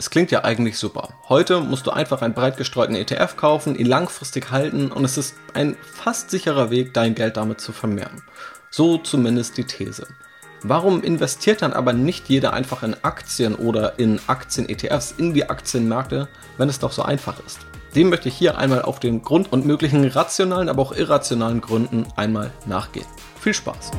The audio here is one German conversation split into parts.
Es klingt ja eigentlich super. Heute musst du einfach einen breit gestreuten ETF kaufen, ihn langfristig halten und es ist ein fast sicherer Weg, dein Geld damit zu vermehren. So zumindest die These. Warum investiert dann aber nicht jeder einfach in Aktien oder in Aktien-ETFs in die Aktienmärkte, wenn es doch so einfach ist? Dem möchte ich hier einmal auf den Grund und möglichen rationalen, aber auch irrationalen Gründen einmal nachgehen. Viel Spaß!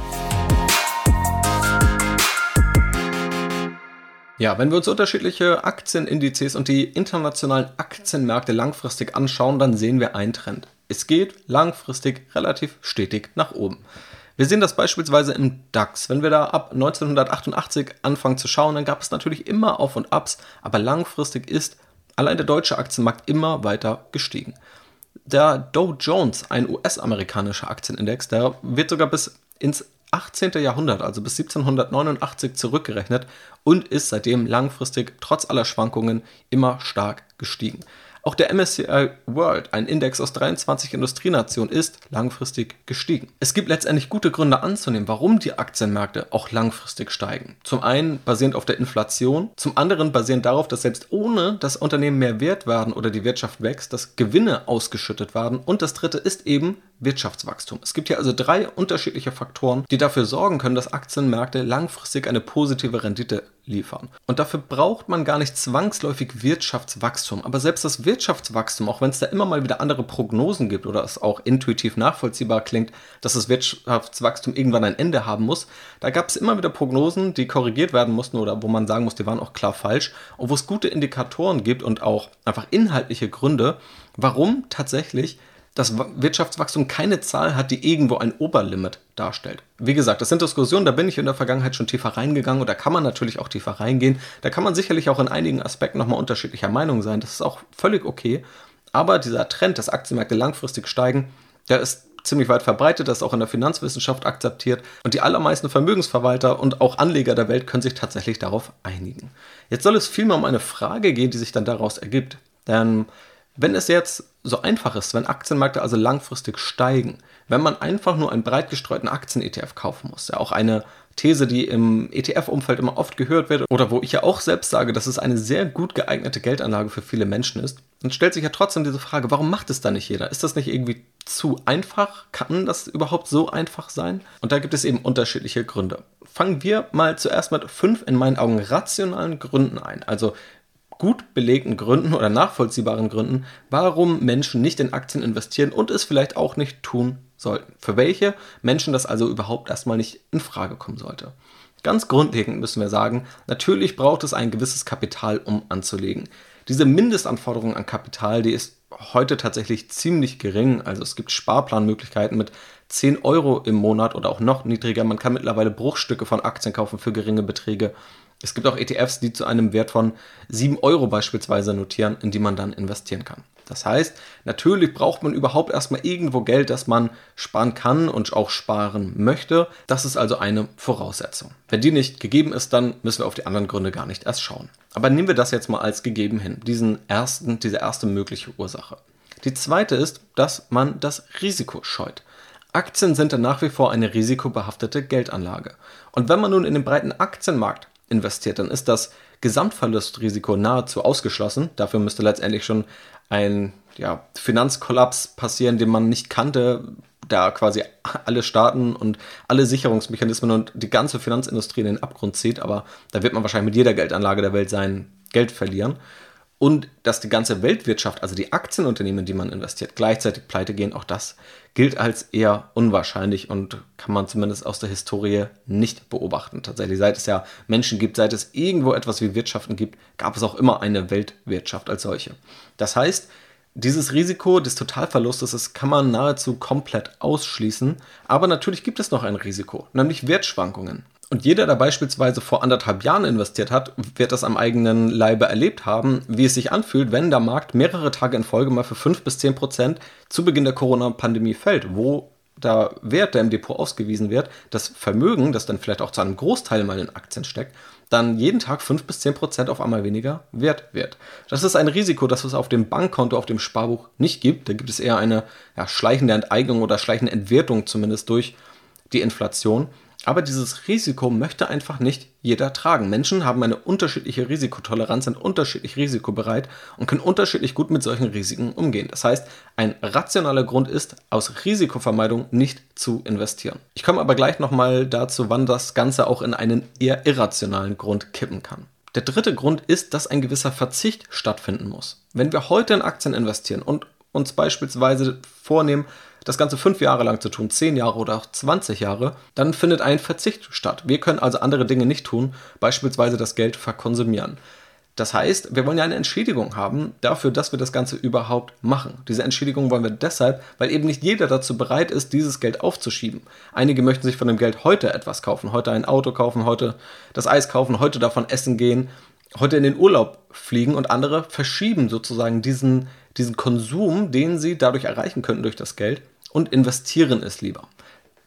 Ja, wenn wir uns unterschiedliche Aktienindizes und die internationalen Aktienmärkte langfristig anschauen, dann sehen wir einen Trend. Es geht langfristig relativ stetig nach oben. Wir sehen das beispielsweise im DAX. Wenn wir da ab 1988 anfangen zu schauen, dann gab es natürlich immer Auf und Abs, aber langfristig ist allein der deutsche Aktienmarkt immer weiter gestiegen. Der Dow Jones, ein US-amerikanischer Aktienindex, der wird sogar bis ins 18. Jahrhundert, also bis 1789 zurückgerechnet und ist seitdem langfristig trotz aller Schwankungen immer stark gestiegen. Auch der MSCI World, ein Index aus 23 Industrienationen, ist langfristig gestiegen. Es gibt letztendlich gute Gründe anzunehmen, warum die Aktienmärkte auch langfristig steigen. Zum einen basierend auf der Inflation, zum anderen basierend darauf, dass selbst ohne dass Unternehmen mehr wert werden oder die Wirtschaft wächst, dass Gewinne ausgeschüttet werden und das dritte ist eben Wirtschaftswachstum. Es gibt hier also drei unterschiedliche Faktoren, die dafür sorgen können, dass Aktienmärkte langfristig eine positive Rendite liefern. Und dafür braucht man gar nicht zwangsläufig Wirtschaftswachstum. Aber selbst das Wirtschaftswachstum, auch wenn es da immer mal wieder andere Prognosen gibt oder es auch intuitiv nachvollziehbar klingt, dass das Wirtschaftswachstum irgendwann ein Ende haben muss, da gab es immer wieder Prognosen, die korrigiert werden mussten oder wo man sagen muss, die waren auch klar falsch und wo es gute Indikatoren gibt und auch einfach inhaltliche Gründe, warum tatsächlich das Wirtschaftswachstum keine Zahl hat, die irgendwo ein Oberlimit darstellt. Wie gesagt, das sind Diskussionen, da bin ich in der Vergangenheit schon tiefer reingegangen da kann man natürlich auch tiefer reingehen. Da kann man sicherlich auch in einigen Aspekten nochmal unterschiedlicher Meinung sein. Das ist auch völlig okay. Aber dieser Trend, dass Aktienmärkte langfristig steigen, der ist ziemlich weit verbreitet, das ist auch in der Finanzwissenschaft akzeptiert und die allermeisten Vermögensverwalter und auch Anleger der Welt können sich tatsächlich darauf einigen. Jetzt soll es vielmehr um eine Frage gehen, die sich dann daraus ergibt. Denn wenn es jetzt so einfach ist, wenn Aktienmärkte also langfristig steigen, wenn man einfach nur einen breit gestreuten Aktien-ETF kaufen muss, ja auch eine These, die im ETF-Umfeld immer oft gehört wird oder wo ich ja auch selbst sage, dass es eine sehr gut geeignete Geldanlage für viele Menschen ist, dann stellt sich ja trotzdem diese Frage, warum macht es da nicht jeder? Ist das nicht irgendwie zu einfach? Kann das überhaupt so einfach sein? Und da gibt es eben unterschiedliche Gründe. Fangen wir mal zuerst mit fünf in meinen Augen rationalen Gründen ein. Also gut belegten Gründen oder nachvollziehbaren Gründen, warum Menschen nicht in Aktien investieren und es vielleicht auch nicht tun sollten. Für welche Menschen das also überhaupt erstmal nicht in Frage kommen sollte. Ganz grundlegend müssen wir sagen, natürlich braucht es ein gewisses Kapital, um anzulegen. Diese Mindestanforderung an Kapital, die ist heute tatsächlich ziemlich gering. Also es gibt Sparplanmöglichkeiten mit 10 Euro im Monat oder auch noch niedriger. Man kann mittlerweile Bruchstücke von Aktien kaufen für geringe Beträge. Es gibt auch ETFs, die zu einem Wert von 7 Euro beispielsweise notieren, in die man dann investieren kann. Das heißt, natürlich braucht man überhaupt erstmal irgendwo Geld, das man sparen kann und auch sparen möchte. Das ist also eine Voraussetzung. Wenn die nicht gegeben ist, dann müssen wir auf die anderen Gründe gar nicht erst schauen. Aber nehmen wir das jetzt mal als gegeben hin, diesen ersten, diese erste mögliche Ursache. Die zweite ist, dass man das Risiko scheut. Aktien sind dann nach wie vor eine risikobehaftete Geldanlage. Und wenn man nun in den breiten Aktienmarkt investiert, dann ist das Gesamtverlustrisiko nahezu ausgeschlossen. Dafür müsste letztendlich schon ein ja, Finanzkollaps passieren, den man nicht kannte, da quasi alle Staaten und alle Sicherungsmechanismen und die ganze Finanzindustrie in den Abgrund zieht. Aber da wird man wahrscheinlich mit jeder Geldanlage der Welt sein Geld verlieren und dass die ganze Weltwirtschaft, also die Aktienunternehmen, die man investiert, gleichzeitig pleite gehen, auch das gilt als eher unwahrscheinlich und kann man zumindest aus der Historie nicht beobachten. Tatsächlich, seit es ja Menschen gibt, seit es irgendwo etwas wie Wirtschaften gibt, gab es auch immer eine Weltwirtschaft als solche. Das heißt, dieses Risiko des Totalverlustes das kann man nahezu komplett ausschließen, aber natürlich gibt es noch ein Risiko, nämlich Wertschwankungen. Und jeder, der beispielsweise vor anderthalb Jahren investiert hat, wird das am eigenen Leibe erlebt haben, wie es sich anfühlt, wenn der Markt mehrere Tage in Folge mal für 5 bis 10 Prozent zu Beginn der Corona-Pandemie fällt, wo der Wert, der im Depot ausgewiesen wird, das Vermögen, das dann vielleicht auch zu einem Großteil mal in Aktien steckt, dann jeden Tag 5 bis 10 Prozent auf einmal weniger wert wird. Das ist ein Risiko, das es auf dem Bankkonto, auf dem Sparbuch nicht gibt. Da gibt es eher eine ja, schleichende Enteignung oder schleichende Entwertung zumindest durch die Inflation. Aber dieses Risiko möchte einfach nicht jeder tragen. Menschen haben eine unterschiedliche Risikotoleranz, sind unterschiedlich risikobereit und können unterschiedlich gut mit solchen Risiken umgehen. Das heißt, ein rationaler Grund ist, aus Risikovermeidung nicht zu investieren. Ich komme aber gleich nochmal dazu, wann das Ganze auch in einen eher irrationalen Grund kippen kann. Der dritte Grund ist, dass ein gewisser Verzicht stattfinden muss. Wenn wir heute in Aktien investieren und uns beispielsweise vornehmen, das Ganze fünf Jahre lang zu tun, zehn Jahre oder auch 20 Jahre, dann findet ein Verzicht statt. Wir können also andere Dinge nicht tun, beispielsweise das Geld verkonsumieren. Das heißt, wir wollen ja eine Entschädigung haben dafür, dass wir das Ganze überhaupt machen. Diese Entschädigung wollen wir deshalb, weil eben nicht jeder dazu bereit ist, dieses Geld aufzuschieben. Einige möchten sich von dem Geld heute etwas kaufen, heute ein Auto kaufen, heute das Eis kaufen, heute davon essen gehen, heute in den Urlaub fliegen und andere verschieben sozusagen diesen, diesen Konsum, den sie dadurch erreichen könnten durch das Geld und investieren es lieber.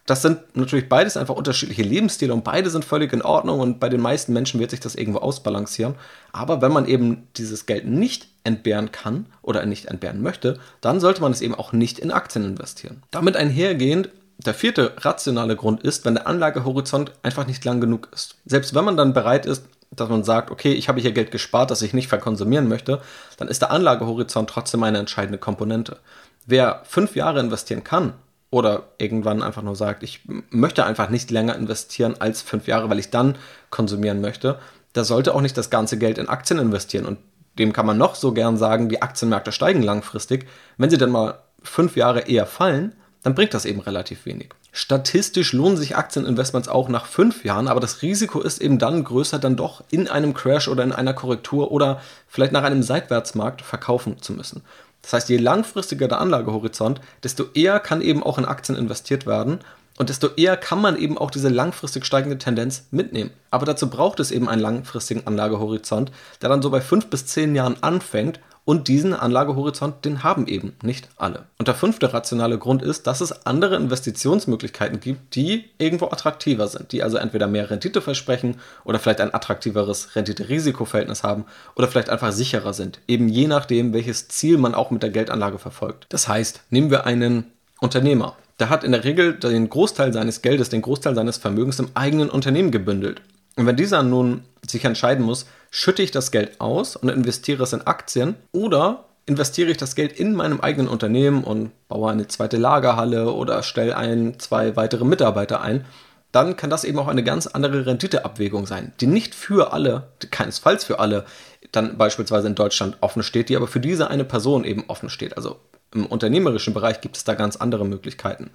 Das sind natürlich beides einfach unterschiedliche Lebensstile und beide sind völlig in Ordnung und bei den meisten Menschen wird sich das irgendwo ausbalancieren. Aber wenn man eben dieses Geld nicht entbehren kann oder nicht entbehren möchte, dann sollte man es eben auch nicht in Aktien investieren. Damit einhergehend der vierte rationale Grund ist, wenn der Anlagehorizont einfach nicht lang genug ist. Selbst wenn man dann bereit ist, dass man sagt, okay, ich habe hier Geld gespart, das ich nicht verkonsumieren möchte, dann ist der Anlagehorizont trotzdem eine entscheidende Komponente. Wer fünf Jahre investieren kann oder irgendwann einfach nur sagt, ich möchte einfach nicht länger investieren als fünf Jahre, weil ich dann konsumieren möchte, der sollte auch nicht das ganze Geld in Aktien investieren. Und dem kann man noch so gern sagen, die Aktienmärkte steigen langfristig. Wenn sie dann mal fünf Jahre eher fallen, dann bringt das eben relativ wenig. Statistisch lohnen sich Aktieninvestments auch nach fünf Jahren, aber das Risiko ist eben dann größer, dann doch in einem Crash oder in einer Korrektur oder vielleicht nach einem Seitwärtsmarkt verkaufen zu müssen. Das heißt, je langfristiger der Anlagehorizont, desto eher kann eben auch in Aktien investiert werden und desto eher kann man eben auch diese langfristig steigende Tendenz mitnehmen. Aber dazu braucht es eben einen langfristigen Anlagehorizont, der dann so bei fünf bis zehn Jahren anfängt und diesen Anlagehorizont, den haben eben nicht alle. Und der fünfte rationale Grund ist, dass es andere Investitionsmöglichkeiten gibt, die irgendwo attraktiver sind, die also entweder mehr Rendite versprechen oder vielleicht ein attraktiveres Rendite-Risiko-Verhältnis haben oder vielleicht einfach sicherer sind, eben je nachdem, welches Ziel man auch mit der Geldanlage verfolgt. Das heißt, nehmen wir einen Unternehmer. Der hat in der Regel den Großteil seines Geldes, den Großteil seines Vermögens im eigenen Unternehmen gebündelt. Und wenn dieser nun sich entscheiden muss, schütte ich das Geld aus und investiere es in Aktien oder investiere ich das Geld in meinem eigenen Unternehmen und baue eine zweite Lagerhalle oder stelle ein, zwei weitere Mitarbeiter ein, dann kann das eben auch eine ganz andere Renditeabwägung sein, die nicht für alle, keinesfalls für alle, dann beispielsweise in Deutschland offen steht, die aber für diese eine Person eben offen steht. Also im unternehmerischen Bereich gibt es da ganz andere Möglichkeiten.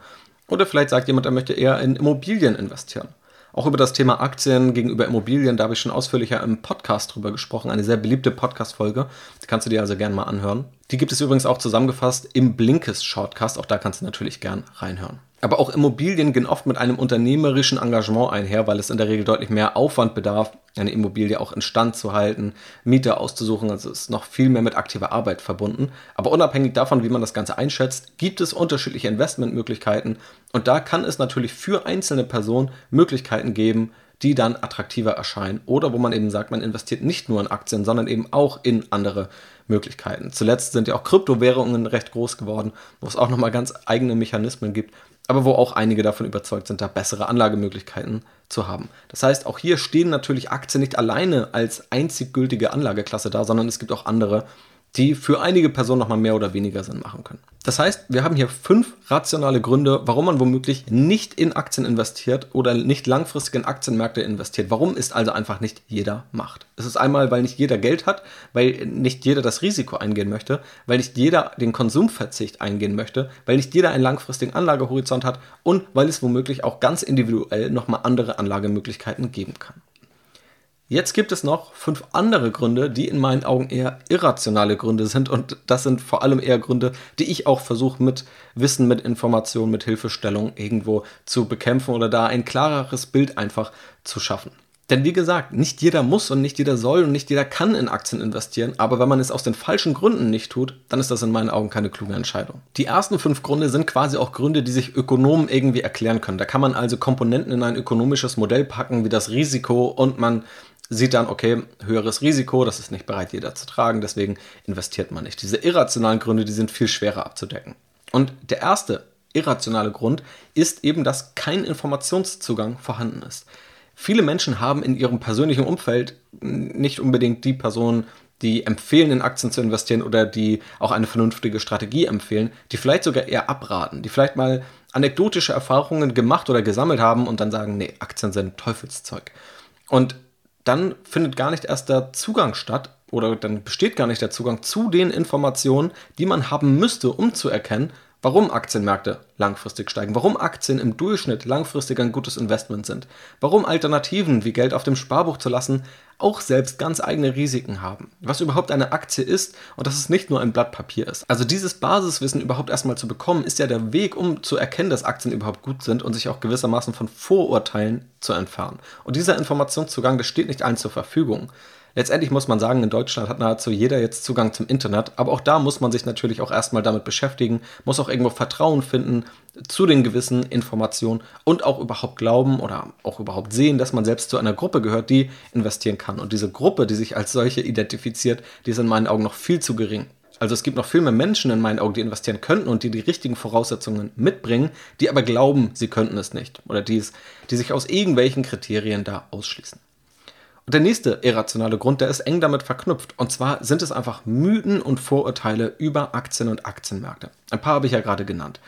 Oder vielleicht sagt jemand, er möchte eher in Immobilien investieren. Auch über das Thema Aktien gegenüber Immobilien, da habe ich schon ausführlicher im Podcast drüber gesprochen. Eine sehr beliebte Podcast-Folge. Die kannst du dir also gerne mal anhören. Die gibt es übrigens auch zusammengefasst im Blinkist Shortcast. Auch da kannst du natürlich gern reinhören. Aber auch Immobilien gehen oft mit einem unternehmerischen Engagement einher, weil es in der Regel deutlich mehr Aufwand bedarf, eine Immobilie auch instand zu halten, Mieter auszusuchen. Also ist noch viel mehr mit aktiver Arbeit verbunden. Aber unabhängig davon, wie man das Ganze einschätzt, gibt es unterschiedliche Investmentmöglichkeiten. Und da kann es natürlich für einzelne Personen Möglichkeiten geben, die dann attraktiver erscheinen. Oder wo man eben sagt, man investiert nicht nur in Aktien, sondern eben auch in andere Möglichkeiten. Zuletzt sind ja auch Kryptowährungen recht groß geworden, wo es auch nochmal ganz eigene Mechanismen gibt, aber wo auch einige davon überzeugt sind, da bessere Anlagemöglichkeiten zu haben. Das heißt, auch hier stehen natürlich Aktien nicht alleine als einzig gültige Anlageklasse da, sondern es gibt auch andere, die für einige Personen nochmal mehr oder weniger Sinn machen können. Das heißt, wir haben hier fünf rationale Gründe, warum man womöglich nicht in Aktien investiert oder nicht langfristig in Aktienmärkte investiert. Warum ist also einfach nicht jeder macht. Es ist einmal, weil nicht jeder Geld hat, weil nicht jeder das Risiko eingehen möchte, weil nicht jeder den Konsumverzicht eingehen möchte, weil nicht jeder einen langfristigen Anlagehorizont hat und weil es womöglich auch ganz individuell nochmal andere Anlagemöglichkeiten geben kann. Jetzt gibt es noch fünf andere Gründe, die in meinen Augen eher irrationale Gründe sind. Und das sind vor allem eher Gründe, die ich auch versuche mit Wissen, mit Information, mit Hilfestellung irgendwo zu bekämpfen oder da ein klareres Bild einfach zu schaffen. Denn wie gesagt, nicht jeder muss und nicht jeder soll und nicht jeder kann in Aktien investieren, aber wenn man es aus den falschen Gründen nicht tut, dann ist das in meinen Augen keine kluge Entscheidung. Die ersten fünf Gründe sind quasi auch Gründe, die sich Ökonomen irgendwie erklären können. Da kann man also Komponenten in ein ökonomisches Modell packen, wie das Risiko und man sieht dann, okay, höheres Risiko, das ist nicht bereit, jeder zu tragen, deswegen investiert man nicht. Diese irrationalen Gründe, die sind viel schwerer abzudecken. Und der erste irrationale Grund ist eben, dass kein Informationszugang vorhanden ist. Viele Menschen haben in ihrem persönlichen Umfeld nicht unbedingt die Personen, die empfehlen, in Aktien zu investieren oder die auch eine vernünftige Strategie empfehlen, die vielleicht sogar eher abraten, die vielleicht mal anekdotische Erfahrungen gemacht oder gesammelt haben und dann sagen, nee, Aktien sind Teufelszeug. Und dann findet gar nicht erst der Zugang statt oder dann besteht gar nicht der Zugang zu den Informationen, die man haben müsste, um zu erkennen, warum Aktienmärkte langfristig steigen, warum Aktien im Durchschnitt langfristig ein gutes Investment sind, warum Alternativen wie Geld auf dem Sparbuch zu lassen auch selbst ganz eigene Risiken haben, was überhaupt eine Aktie ist und dass es nicht nur ein Blatt Papier ist. Also dieses Basiswissen überhaupt erstmal zu bekommen, ist ja der Weg, um zu erkennen, dass Aktien überhaupt gut sind und sich auch gewissermaßen von Vorurteilen zu entfernen. Und dieser Informationszugang, der steht nicht allen zur Verfügung. Letztendlich muss man sagen, in Deutschland hat nahezu jeder jetzt Zugang zum Internet, aber auch da muss man sich natürlich auch erstmal damit beschäftigen, muss auch irgendwo Vertrauen finden zu den gewissen Informationen und auch überhaupt glauben oder auch überhaupt sehen, dass man selbst zu einer Gruppe gehört, die investieren kann. Und diese Gruppe, die sich als solche identifiziert, die ist in meinen Augen noch viel zu gering. Also es gibt noch viel mehr Menschen in meinen Augen, die investieren könnten und die die richtigen Voraussetzungen mitbringen, die aber glauben, sie könnten es nicht oder die, es, die sich aus irgendwelchen Kriterien da ausschließen. Der nächste irrationale Grund, der ist eng damit verknüpft. Und zwar sind es einfach Mythen und Vorurteile über Aktien und Aktienmärkte. Ein paar habe ich ja gerade genannt.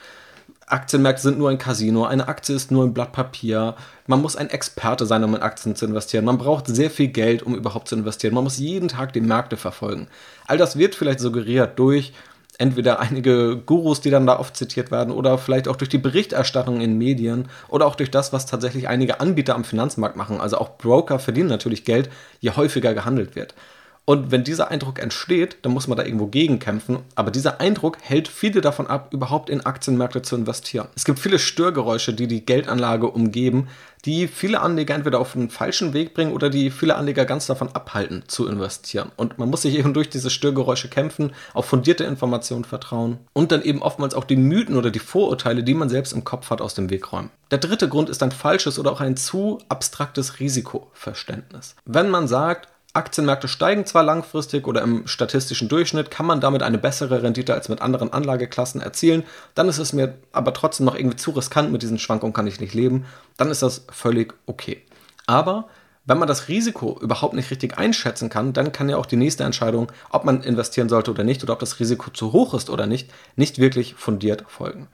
Aktienmärkte sind nur ein Casino, eine Aktie ist nur ein Blatt Papier. Man muss ein Experte sein, um in Aktien zu investieren. Man braucht sehr viel Geld, um überhaupt zu investieren. Man muss jeden Tag die Märkte verfolgen. All das wird vielleicht suggeriert durch entweder einige Gurus, die dann da oft zitiert werden, oder vielleicht auch durch die Berichterstattung in Medien oder auch durch das, was tatsächlich einige Anbieter am Finanzmarkt machen. Also auch Broker verdienen natürlich Geld, je häufiger gehandelt wird. Und wenn dieser Eindruck entsteht, dann muss man da irgendwo gegenkämpfen. Aber dieser Eindruck hält viele davon ab, überhaupt in Aktienmärkte zu investieren. Es gibt viele Störgeräusche, die die Geldanlage umgeben, die viele Anleger entweder auf einen falschen Weg bringen oder die viele Anleger ganz davon abhalten zu investieren. Und man muss sich eben durch diese Störgeräusche kämpfen, auf fundierte Informationen vertrauen und dann eben oftmals auch die Mythen oder die Vorurteile, die man selbst im Kopf hat, aus dem Weg räumen. Der dritte Grund ist ein falsches oder auch ein zu abstraktes Risikoverständnis. Wenn man sagt, Aktienmärkte steigen zwar langfristig oder im statistischen Durchschnitt, kann man damit eine bessere Rendite als mit anderen Anlageklassen erzielen. Dann ist es mir aber trotzdem noch irgendwie zu riskant, mit diesen Schwankungen kann ich nicht leben. Dann ist das völlig okay. Aber wenn man das Risiko überhaupt nicht richtig einschätzen kann, dann kann ja auch die nächste Entscheidung, ob man investieren sollte oder nicht oder ob das Risiko zu hoch ist oder nicht, nicht wirklich fundiert folgen.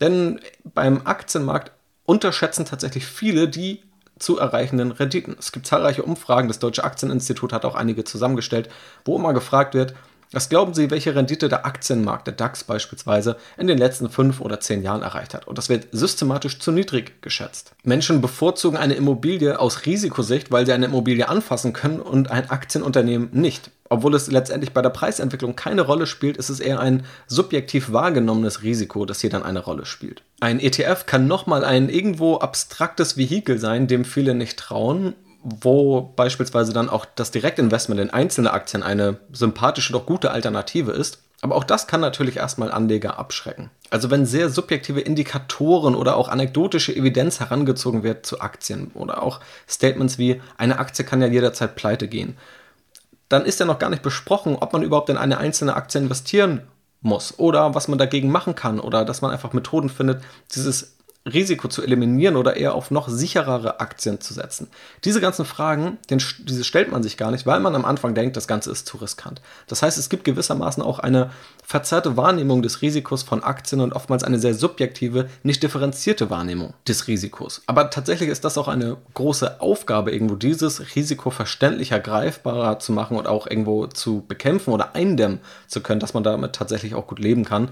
Denn beim Aktienmarkt unterschätzen tatsächlich viele die zu erreichenden Renditen. Es gibt zahlreiche Umfragen, das Deutsche Aktieninstitut hat auch einige zusammengestellt, wo immer gefragt wird, was glauben Sie, welche Rendite der Aktienmarkt, der DAX beispielsweise, in den letzten fünf oder zehn Jahren erreicht hat? Und das wird systematisch zu niedrig geschätzt. Menschen bevorzugen eine Immobilie aus Risikosicht, weil sie eine Immobilie anfassen können und ein Aktienunternehmen nicht. Obwohl es letztendlich bei der Preisentwicklung keine Rolle spielt, ist es eher ein subjektiv wahrgenommenes Risiko, das hier dann eine Rolle spielt. Ein ETF kann nochmal ein irgendwo abstraktes Vehikel sein, dem viele nicht trauen wo beispielsweise dann auch das Direktinvestment in einzelne Aktien eine sympathische, doch gute Alternative ist. Aber auch das kann natürlich erstmal Anleger abschrecken. Also wenn sehr subjektive Indikatoren oder auch anekdotische Evidenz herangezogen wird zu Aktien oder auch Statements wie eine Aktie kann ja jederzeit pleite gehen, dann ist ja noch gar nicht besprochen, ob man überhaupt in eine einzelne Aktie investieren muss oder was man dagegen machen kann oder dass man einfach Methoden findet, dieses Risiko zu eliminieren oder eher auf noch sicherere Aktien zu setzen? Diese ganzen Fragen, den, diese stellt man sich gar nicht, weil man am Anfang denkt, das Ganze ist zu riskant. Das heißt, es gibt gewissermaßen auch eine verzerrte Wahrnehmung des Risikos von Aktien und oftmals eine sehr subjektive, nicht differenzierte Wahrnehmung des Risikos. Aber tatsächlich ist das auch eine große Aufgabe, irgendwo dieses Risiko verständlicher, greifbarer zu machen und auch irgendwo zu bekämpfen oder eindämmen zu können, dass man damit tatsächlich auch gut leben kann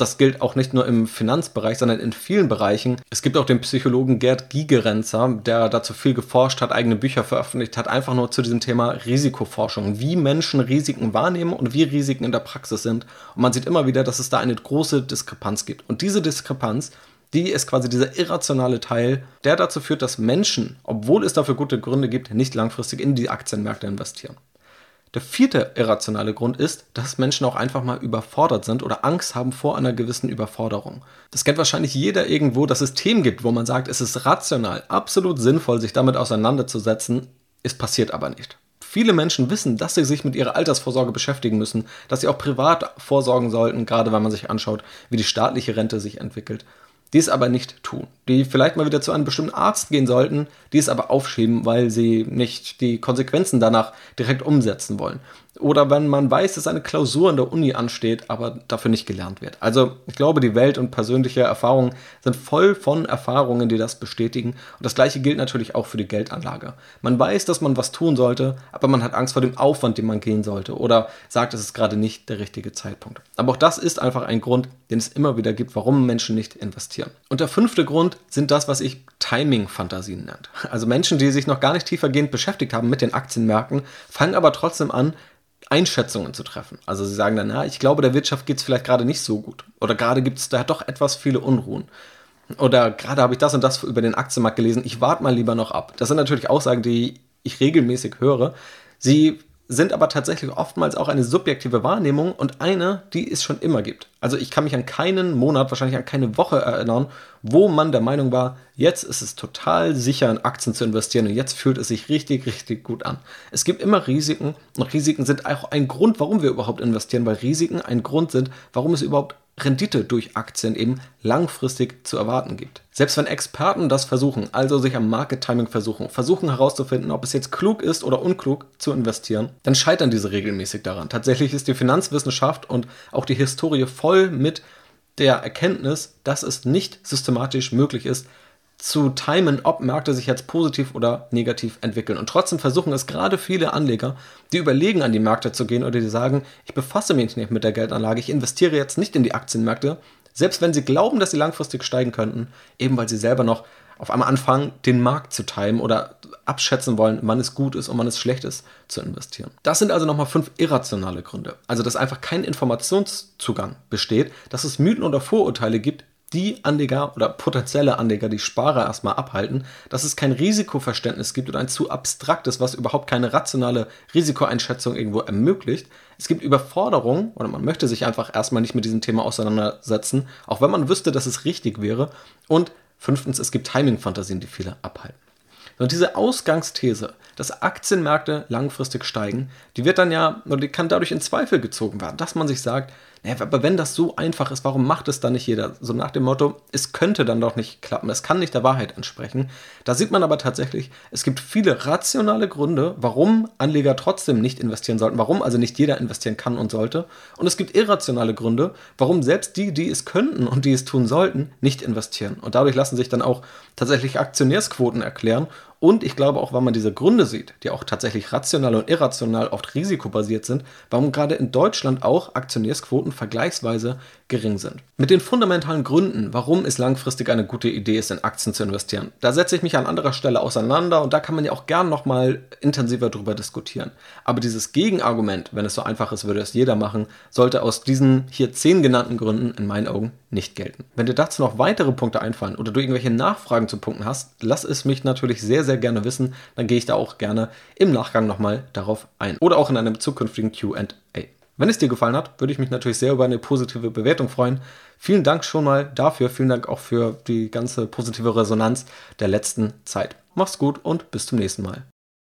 das gilt auch nicht nur im Finanzbereich, sondern in vielen Bereichen. Es gibt auch den Psychologen Gerd Gigerenzer, der dazu viel geforscht hat, eigene Bücher veröffentlicht hat, einfach nur zu diesem Thema Risikoforschung, wie Menschen Risiken wahrnehmen und wie Risiken in der Praxis sind. Und man sieht immer wieder, dass es da eine große Diskrepanz gibt. Und diese Diskrepanz, die ist quasi dieser irrationale Teil, der dazu führt, dass Menschen, obwohl es dafür gute Gründe gibt, nicht langfristig in die Aktienmärkte investieren. Der vierte irrationale Grund ist, dass Menschen auch einfach mal überfordert sind oder Angst haben vor einer gewissen Überforderung. Das kennt wahrscheinlich jeder irgendwo, dass es Themen gibt, wo man sagt, es ist rational, absolut sinnvoll, sich damit auseinanderzusetzen, es passiert aber nicht. Viele Menschen wissen, dass sie sich mit ihrer Altersvorsorge beschäftigen müssen, dass sie auch privat vorsorgen sollten, gerade wenn man sich anschaut, wie die staatliche Rente sich entwickelt. Die es aber nicht tun, die vielleicht mal wieder zu einem bestimmten Arzt gehen sollten, die es aber aufschieben, weil sie nicht die Konsequenzen danach direkt umsetzen wollen. Oder wenn man weiß, dass eine Klausur in der Uni ansteht, aber dafür nicht gelernt wird. Also ich glaube, die Welt und persönliche Erfahrungen sind voll von Erfahrungen, die das bestätigen. Und das gleiche gilt natürlich auch für die Geldanlage. Man weiß, dass man was tun sollte, aber man hat Angst vor dem Aufwand, den man gehen sollte. Oder sagt, es ist gerade nicht der richtige Zeitpunkt. Aber auch das ist einfach ein Grund, den es immer wieder gibt, warum Menschen nicht investieren. Und der fünfte Grund sind das, was ich Timing-Fantasien nennt. Also Menschen, die sich noch gar nicht tiefergehend beschäftigt haben mit den Aktienmärkten, fangen aber trotzdem an, Einschätzungen zu treffen. Also sie sagen dann, na, ich glaube, der Wirtschaft geht es vielleicht gerade nicht so gut. Oder gerade gibt es da doch etwas viele Unruhen. Oder gerade habe ich das und das über den Aktienmarkt gelesen, ich warte mal lieber noch ab. Das sind natürlich Aussagen, die ich regelmäßig höre. Sie sind aber tatsächlich oftmals auch eine subjektive Wahrnehmung und eine, die es schon immer gibt. Also ich kann mich an keinen Monat, wahrscheinlich an keine Woche erinnern, wo man der Meinung war, jetzt ist es total sicher in Aktien zu investieren und jetzt fühlt es sich richtig, richtig gut an. Es gibt immer Risiken und Risiken sind auch ein Grund, warum wir überhaupt investieren, weil Risiken ein Grund sind, warum es überhaupt Rendite durch Aktien eben langfristig zu erwarten gibt. Selbst wenn Experten das versuchen, also sich am Market Timing versuchen, versuchen herauszufinden, ob es jetzt klug ist oder unklug zu investieren, dann scheitern diese regelmäßig daran. Tatsächlich ist die Finanzwissenschaft und auch die Historie voll mit der Erkenntnis, dass es nicht systematisch möglich ist, zu timen, ob Märkte sich jetzt positiv oder negativ entwickeln. Und trotzdem versuchen es gerade viele Anleger, die überlegen, an die Märkte zu gehen oder die sagen, ich befasse mich nicht mit der Geldanlage, ich investiere jetzt nicht in die Aktienmärkte, selbst wenn sie glauben, dass sie langfristig steigen könnten, eben weil sie selber noch auf einmal anfangen, den Markt zu timen oder abschätzen wollen, wann es gut ist und wann es schlecht ist, zu investieren. Das sind also nochmal fünf irrationale Gründe. Also, dass einfach kein Informationszugang besteht, dass es Mythen oder Vorurteile gibt, die Anleger oder potenzielle Anleger, die Sparer erstmal abhalten, dass es kein Risikoverständnis gibt oder ein zu abstraktes, was überhaupt keine rationale Risikoeinschätzung irgendwo ermöglicht. Es gibt Überforderung oder man möchte sich einfach erstmal nicht mit diesem Thema auseinandersetzen, auch wenn man wüsste, dass es richtig wäre. Und fünftens, es gibt Timing-Fantasien, die viele abhalten. Und diese Ausgangsthese, dass Aktienmärkte langfristig steigen, die wird dann ja, oder die kann dadurch in Zweifel gezogen werden, dass man sich sagt, naja, aber wenn das so einfach ist, warum macht es dann nicht jeder? So nach dem Motto, es könnte dann doch nicht klappen, es kann nicht der Wahrheit entsprechen. Da sieht man aber tatsächlich, es gibt viele rationale Gründe, warum Anleger trotzdem nicht investieren sollten, warum also nicht jeder investieren kann und sollte. Und es gibt irrationale Gründe, warum selbst die, die es könnten und die es tun sollten, nicht investieren. Und dadurch lassen sich dann auch tatsächlich Aktionärsquoten erklären und ich glaube auch, wenn man diese Gründe sieht, die auch tatsächlich rational und irrational oft risikobasiert sind, warum gerade in Deutschland auch Aktionärsquoten vergleichsweise gering sind. Mit den fundamentalen Gründen, warum es langfristig eine gute Idee ist, in Aktien zu investieren, da setze ich mich an anderer Stelle auseinander und da kann man ja auch gern nochmal intensiver drüber diskutieren. Aber dieses Gegenargument, wenn es so einfach ist, würde es jeder machen, sollte aus diesen hier zehn genannten Gründen in meinen Augen nicht gelten. Wenn dir dazu noch weitere Punkte einfallen oder du irgendwelche Nachfragen zu Punkten hast, lass es mich natürlich sehr, sehr gerne wissen. Dann gehe ich da auch gerne im Nachgang nochmal darauf ein. Oder auch in einem zukünftigen QA. Wenn es dir gefallen hat, würde ich mich natürlich sehr über eine positive Bewertung freuen. Vielen Dank schon mal dafür. Vielen Dank auch für die ganze positive Resonanz der letzten Zeit. Mach's gut und bis zum nächsten Mal.